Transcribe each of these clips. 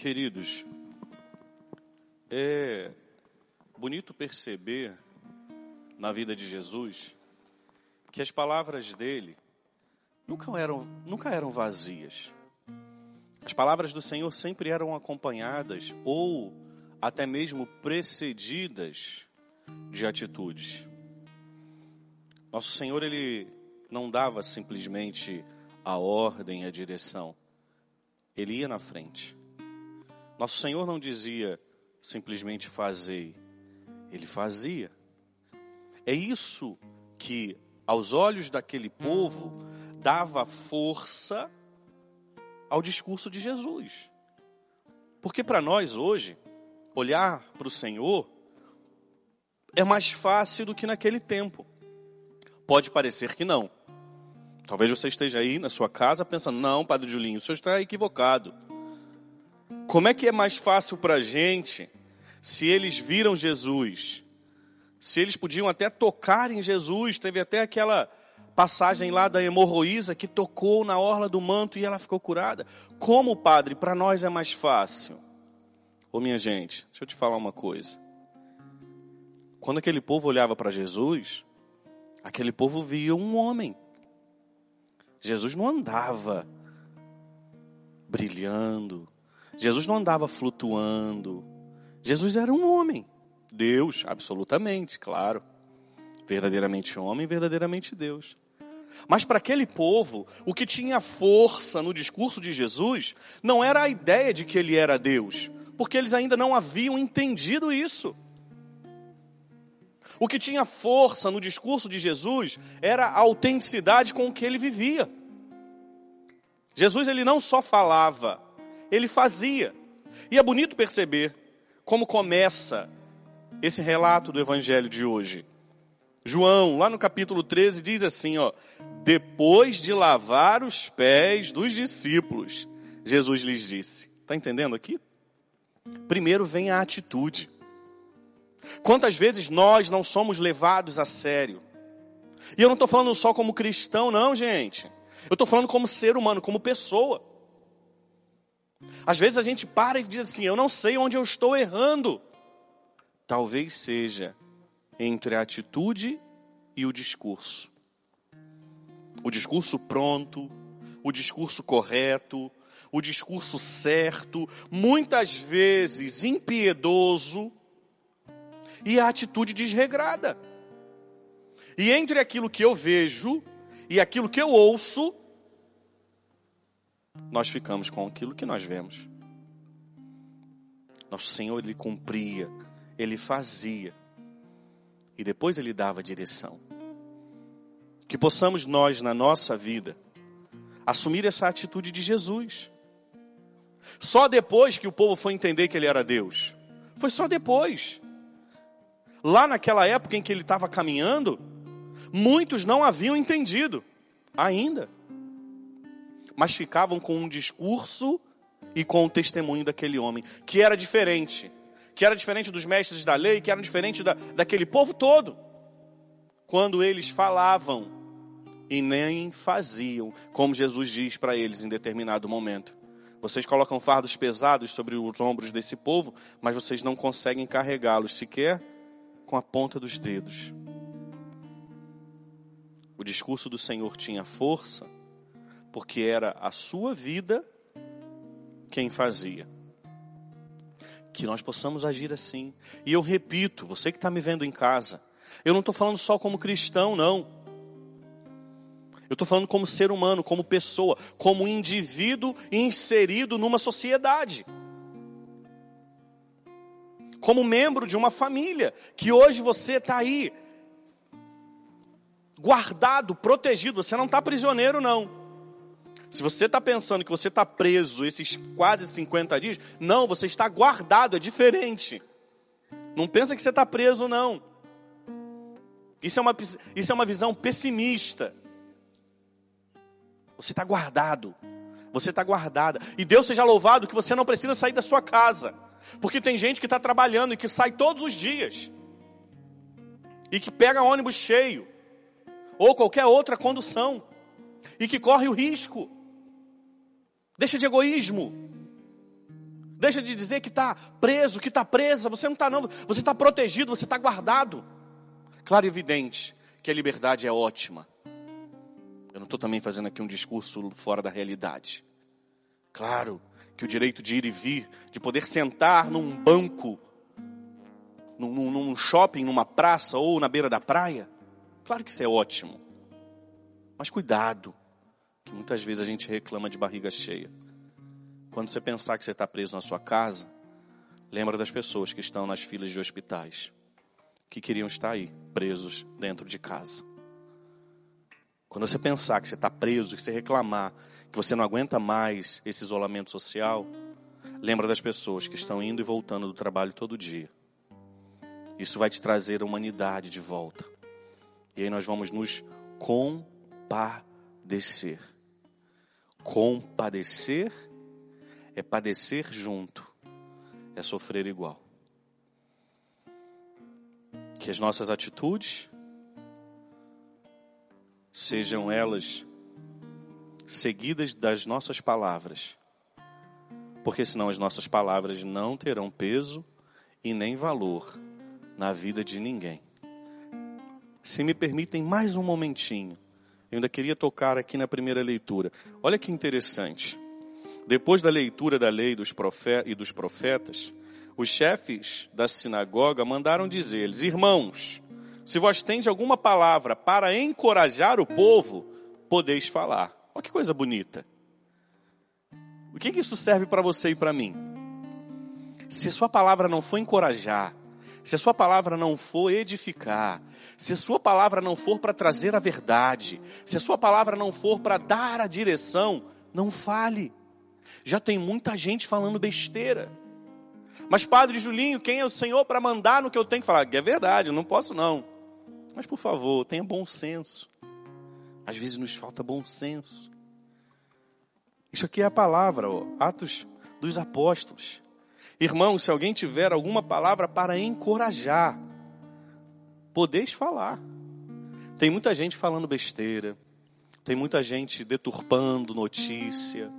Queridos, é bonito perceber na vida de Jesus que as palavras dele nunca eram, nunca eram vazias. As palavras do Senhor sempre eram acompanhadas ou até mesmo precedidas de atitudes. Nosso Senhor, ele não dava simplesmente a ordem, a direção. Ele ia na frente. Nosso Senhor não dizia simplesmente fazei. Ele fazia. É isso que, aos olhos daquele povo, dava força ao discurso de Jesus. Porque para nós hoje, olhar para o Senhor é mais fácil do que naquele tempo. Pode parecer que não. Talvez você esteja aí na sua casa pensando: não, Padre Julinho, o senhor está equivocado. Como é que é mais fácil para a gente se eles viram Jesus? Se eles podiam até tocar em Jesus, teve até aquela passagem lá da hemorroísa que tocou na orla do manto e ela ficou curada. Como, padre, para nós é mais fácil? Ô minha gente, deixa eu te falar uma coisa. Quando aquele povo olhava para Jesus, aquele povo via um homem. Jesus não andava brilhando, Jesus não andava flutuando. Jesus era um homem, Deus, absolutamente, claro. Verdadeiramente homem, verdadeiramente Deus. Mas para aquele povo, o que tinha força no discurso de Jesus não era a ideia de que ele era Deus, porque eles ainda não haviam entendido isso. O que tinha força no discurso de Jesus era a autenticidade com que ele vivia. Jesus ele não só falava, ele fazia. E é bonito perceber como começa esse relato do evangelho de hoje. João, lá no capítulo 13, diz assim, ó: "Depois de lavar os pés dos discípulos, Jesus lhes disse". Tá entendendo aqui? Primeiro vem a atitude. Quantas vezes nós não somos levados a sério? E eu não estou falando só como cristão, não, gente. Eu estou falando como ser humano, como pessoa. Às vezes a gente para e diz assim: Eu não sei onde eu estou errando. Talvez seja entre a atitude e o discurso. O discurso pronto, o discurso correto, o discurso certo, muitas vezes impiedoso, e a atitude desregrada. E entre aquilo que eu vejo e aquilo que eu ouço, nós ficamos com aquilo que nós vemos. Nosso Senhor, Ele cumpria, Ele fazia, e depois Ele dava direção. Que possamos nós, na nossa vida, assumir essa atitude de Jesus. Só depois que o povo foi entender que Ele era Deus. Foi só depois. Lá naquela época em que ele estava caminhando, muitos não haviam entendido ainda mas ficavam com um discurso e com o testemunho daquele homem, que era diferente, que era diferente dos mestres da lei, que era diferente da, daquele povo todo. Quando eles falavam e nem faziam, como Jesus diz para eles em determinado momento. Vocês colocam fardos pesados sobre os ombros desse povo, mas vocês não conseguem carregá-los sequer com a ponta dos dedos. O discurso do Senhor tinha força, porque era a sua vida quem fazia. Que nós possamos agir assim. E eu repito, você que está me vendo em casa, eu não estou falando só como cristão, não. Eu estou falando como ser humano, como pessoa, como indivíduo inserido numa sociedade. Como membro de uma família, que hoje você está aí, guardado, protegido, você não está prisioneiro, não. Se você está pensando que você está preso esses quase 50 dias, não, você está guardado, é diferente. Não pensa que você está preso, não. Isso é uma, isso é uma visão pessimista. Você está guardado. Você está guardada. E Deus seja louvado que você não precisa sair da sua casa. Porque tem gente que está trabalhando e que sai todos os dias. E que pega ônibus cheio. Ou qualquer outra condução. E que corre o risco Deixa de egoísmo. Deixa de dizer que está preso, que está presa. Você não está, não. Você está protegido, você está guardado. Claro e evidente que a liberdade é ótima. Eu não estou também fazendo aqui um discurso fora da realidade. Claro que o direito de ir e vir, de poder sentar num banco, num, num shopping, numa praça ou na beira da praia, claro que isso é ótimo. Mas cuidado, que muitas vezes a gente reclama de barriga cheia. Quando você pensar que você está preso na sua casa, lembra das pessoas que estão nas filas de hospitais, que queriam estar aí, presos dentro de casa. Quando você pensar que você está preso, que você reclamar, que você não aguenta mais esse isolamento social, lembra das pessoas que estão indo e voltando do trabalho todo dia. Isso vai te trazer a humanidade de volta. E aí nós vamos nos compadecer. Compadecer é padecer junto, é sofrer igual. Que as nossas atitudes sejam elas seguidas das nossas palavras, porque senão as nossas palavras não terão peso e nem valor na vida de ninguém. Se me permitem mais um momentinho, eu ainda queria tocar aqui na primeira leitura. Olha que interessante. Depois da leitura da lei dos e dos profetas, os chefes da sinagoga mandaram dizer-lhes: Irmãos, se vós tendes alguma palavra para encorajar o povo, podeis falar. Olha que coisa bonita. O que, que isso serve para você e para mim? Se a sua palavra não for encorajar, se a sua palavra não for edificar, se a sua palavra não for para trazer a verdade, se a sua palavra não for para dar a direção, não fale. Já tem muita gente falando besteira. Mas, Padre Julinho, quem é o Senhor para mandar no que eu tenho que falar? É verdade, eu não posso não. Mas por favor, tenha bom senso. Às vezes nos falta bom senso. Isso aqui é a palavra, ó, Atos dos Apóstolos. Irmão, se alguém tiver alguma palavra para encorajar, podeis falar. Tem muita gente falando besteira, tem muita gente deturpando notícia,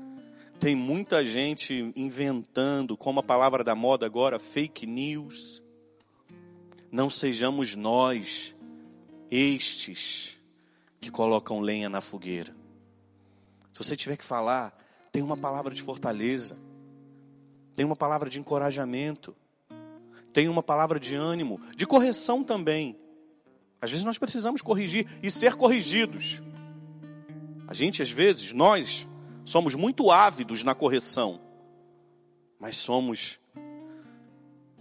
tem muita gente inventando, como a palavra da moda agora, fake news. Não sejamos nós estes que colocam lenha na fogueira. Se você tiver que falar, tem uma palavra de fortaleza, tem uma palavra de encorajamento, tem uma palavra de ânimo, de correção também. Às vezes nós precisamos corrigir e ser corrigidos. A gente, às vezes, nós somos muito ávidos na correção, mas somos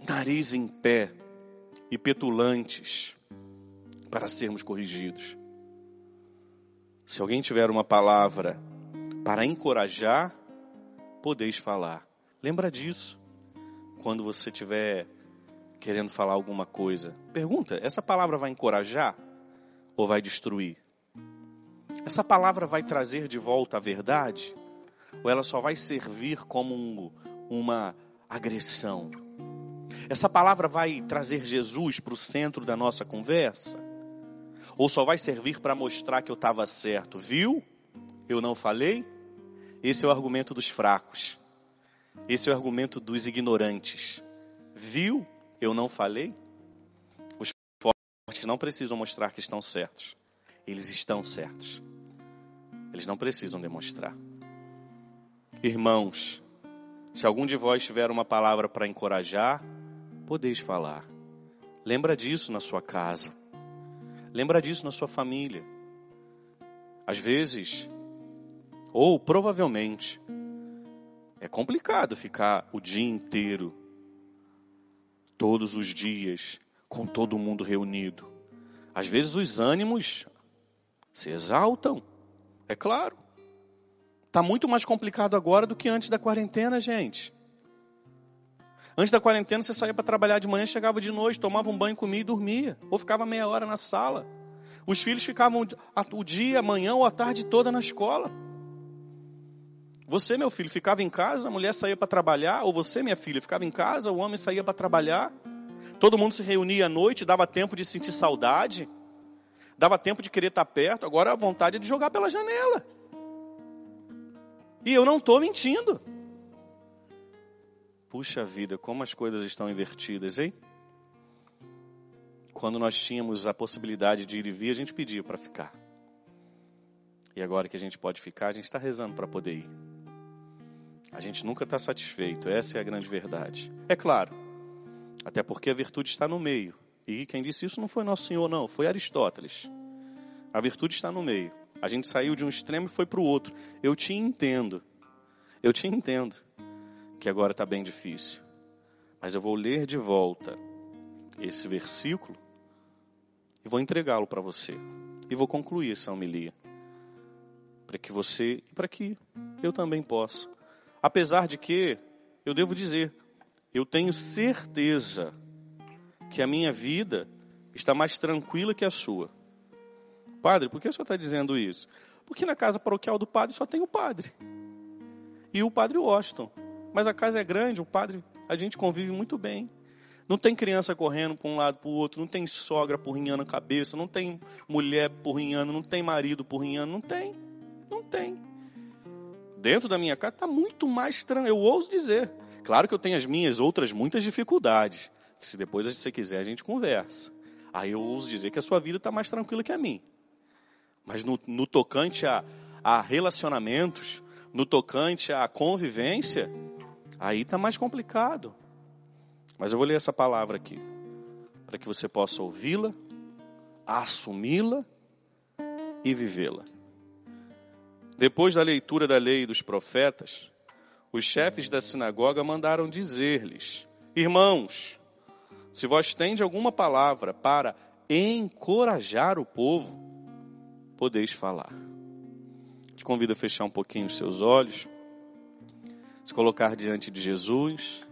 nariz em pé e petulantes para sermos corrigidos. Se alguém tiver uma palavra para encorajar, podeis falar. Lembra disso. Quando você estiver querendo falar alguma coisa, pergunta: essa palavra vai encorajar ou vai destruir? Essa palavra vai trazer de volta a verdade ou ela só vai servir como um, uma agressão? Essa palavra vai trazer Jesus para o centro da nossa conversa? Ou só vai servir para mostrar que eu estava certo? Viu? Eu não falei? Esse é o argumento dos fracos. Esse é o argumento dos ignorantes. Viu? Eu não falei? Os fortes não precisam mostrar que estão certos. Eles estão certos. Eles não precisam demonstrar. Irmãos, se algum de vós tiver uma palavra para encorajar, podeis falar. Lembra disso na sua casa. Lembra disso na sua família. Às vezes, ou provavelmente, é complicado ficar o dia inteiro, todos os dias, com todo mundo reunido. Às vezes os ânimos se exaltam, é claro. Está muito mais complicado agora do que antes da quarentena, gente. Antes da quarentena, você saía para trabalhar de manhã, chegava de noite, tomava um banho, comia e dormia. Ou ficava meia hora na sala. Os filhos ficavam o dia, a manhã ou a tarde toda na escola. Você, meu filho, ficava em casa, a mulher saía para trabalhar, ou você, minha filha, ficava em casa, o homem saía para trabalhar. Todo mundo se reunia à noite, dava tempo de sentir saudade, dava tempo de querer estar perto, agora a vontade é de jogar pela janela. E eu não estou mentindo. Puxa vida, como as coisas estão invertidas, hein? Quando nós tínhamos a possibilidade de ir e vir, a gente pedia para ficar. E agora que a gente pode ficar, a gente está rezando para poder ir. A gente nunca está satisfeito, essa é a grande verdade. É claro, até porque a virtude está no meio. E quem disse isso não foi Nosso Senhor, não, foi Aristóteles. A virtude está no meio. A gente saiu de um extremo e foi para o outro. Eu te entendo. Eu te entendo que agora está bem difícil. Mas eu vou ler de volta esse versículo e vou entregá-lo para você. E vou concluir essa homilia. Para que você e para que eu também possa. Apesar de que, eu devo dizer, eu tenho certeza que a minha vida está mais tranquila que a sua. Padre, por que o senhor está dizendo isso? Porque na casa paroquial do padre só tem o padre. E o padre Washington. Mas a casa é grande, o padre, a gente convive muito bem. Não tem criança correndo para um lado para o outro, não tem sogra porrinhando a cabeça, não tem mulher porrinhando, não tem marido porrinhando, não tem. Não tem. Dentro da minha casa está muito mais tranquilo, eu ouso dizer. Claro que eu tenho as minhas outras muitas dificuldades, que se depois você quiser a gente conversa. Aí eu ouso dizer que a sua vida está mais tranquila que a minha. Mas no, no tocante a, a relacionamentos, no tocante à convivência, aí está mais complicado. Mas eu vou ler essa palavra aqui, para que você possa ouvi-la, assumi-la e vivê-la. Depois da leitura da lei dos profetas, os chefes da sinagoga mandaram dizer-lhes: Irmãos, se vós tendes alguma palavra para encorajar o povo, podeis falar. Te convido a fechar um pouquinho os seus olhos, se colocar diante de Jesus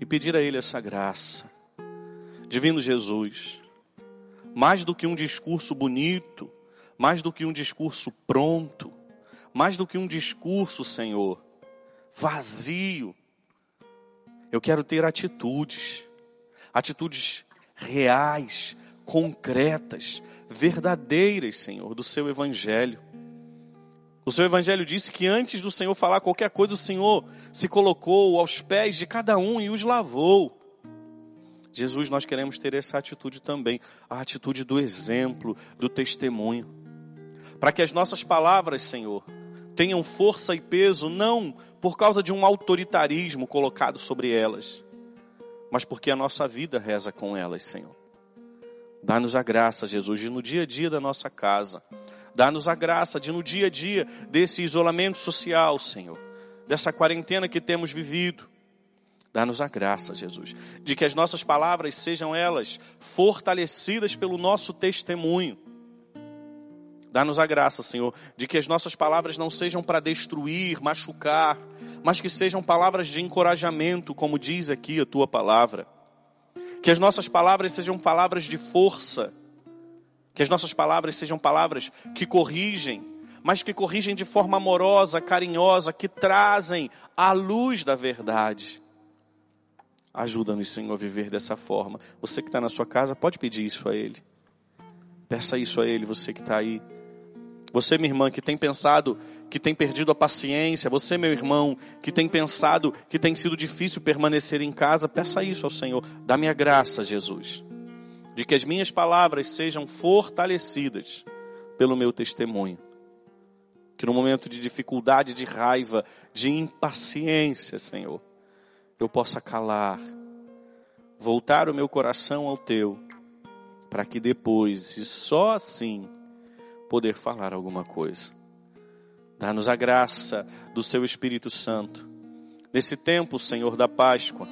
e pedir a Ele essa graça. Divino Jesus, mais do que um discurso bonito, mais do que um discurso pronto, mais do que um discurso, Senhor, vazio, eu quero ter atitudes, atitudes reais, concretas, verdadeiras, Senhor, do seu evangelho. O seu evangelho disse que antes do Senhor falar qualquer coisa, o Senhor se colocou aos pés de cada um e os lavou. Jesus, nós queremos ter essa atitude também, a atitude do exemplo, do testemunho. Para que as nossas palavras, Senhor, tenham força e peso, não por causa de um autoritarismo colocado sobre elas, mas porque a nossa vida reza com elas, Senhor. Dá-nos a graça, Jesus, de no dia a dia da nossa casa, dá-nos a graça de no dia a dia desse isolamento social, Senhor, dessa quarentena que temos vivido. Dá-nos a graça, Jesus, de que as nossas palavras sejam elas fortalecidas pelo nosso testemunho Dá-nos a graça, Senhor, de que as nossas palavras não sejam para destruir, machucar, mas que sejam palavras de encorajamento, como diz aqui a tua palavra. Que as nossas palavras sejam palavras de força. Que as nossas palavras sejam palavras que corrigem, mas que corrigem de forma amorosa, carinhosa, que trazem a luz da verdade. Ajuda-nos, Senhor, a viver dessa forma. Você que está na sua casa, pode pedir isso a Ele. Peça isso a Ele, você que está aí. Você, minha irmã, que tem pensado que tem perdido a paciência, você, meu irmão, que tem pensado que tem sido difícil permanecer em casa, peça isso ao Senhor. Dá-me a graça, Jesus, de que as minhas palavras sejam fortalecidas pelo meu testemunho. Que no momento de dificuldade, de raiva, de impaciência, Senhor, eu possa calar, voltar o meu coração ao teu, para que depois, e só assim, poder falar alguma coisa. Dá-nos a graça do Seu Espírito Santo. Nesse tempo, Senhor, da Páscoa,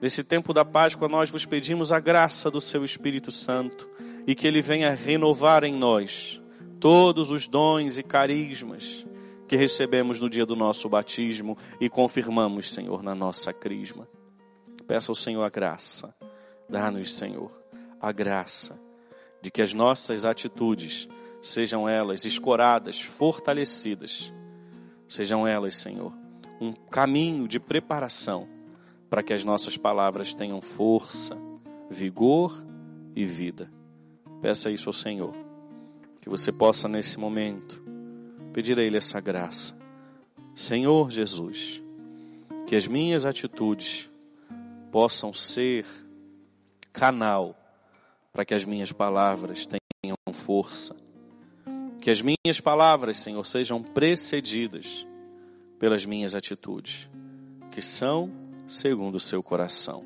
nesse tempo da Páscoa, nós vos pedimos a graça do Seu Espírito Santo e que Ele venha renovar em nós todos os dons e carismas que recebemos no dia do nosso batismo e confirmamos, Senhor, na nossa crisma. Peça ao Senhor a graça. Dá-nos, Senhor, a graça de que as nossas atitudes sejam elas escoradas, fortalecidas, sejam elas, Senhor, um caminho de preparação para que as nossas palavras tenham força, vigor e vida. Peça isso ao Senhor, que você possa nesse momento pedir a Ele essa graça. Senhor Jesus, que as minhas atitudes possam ser canal para que as minhas palavras tenham força. Que as minhas palavras, Senhor, sejam precedidas pelas minhas atitudes, que são segundo o seu coração.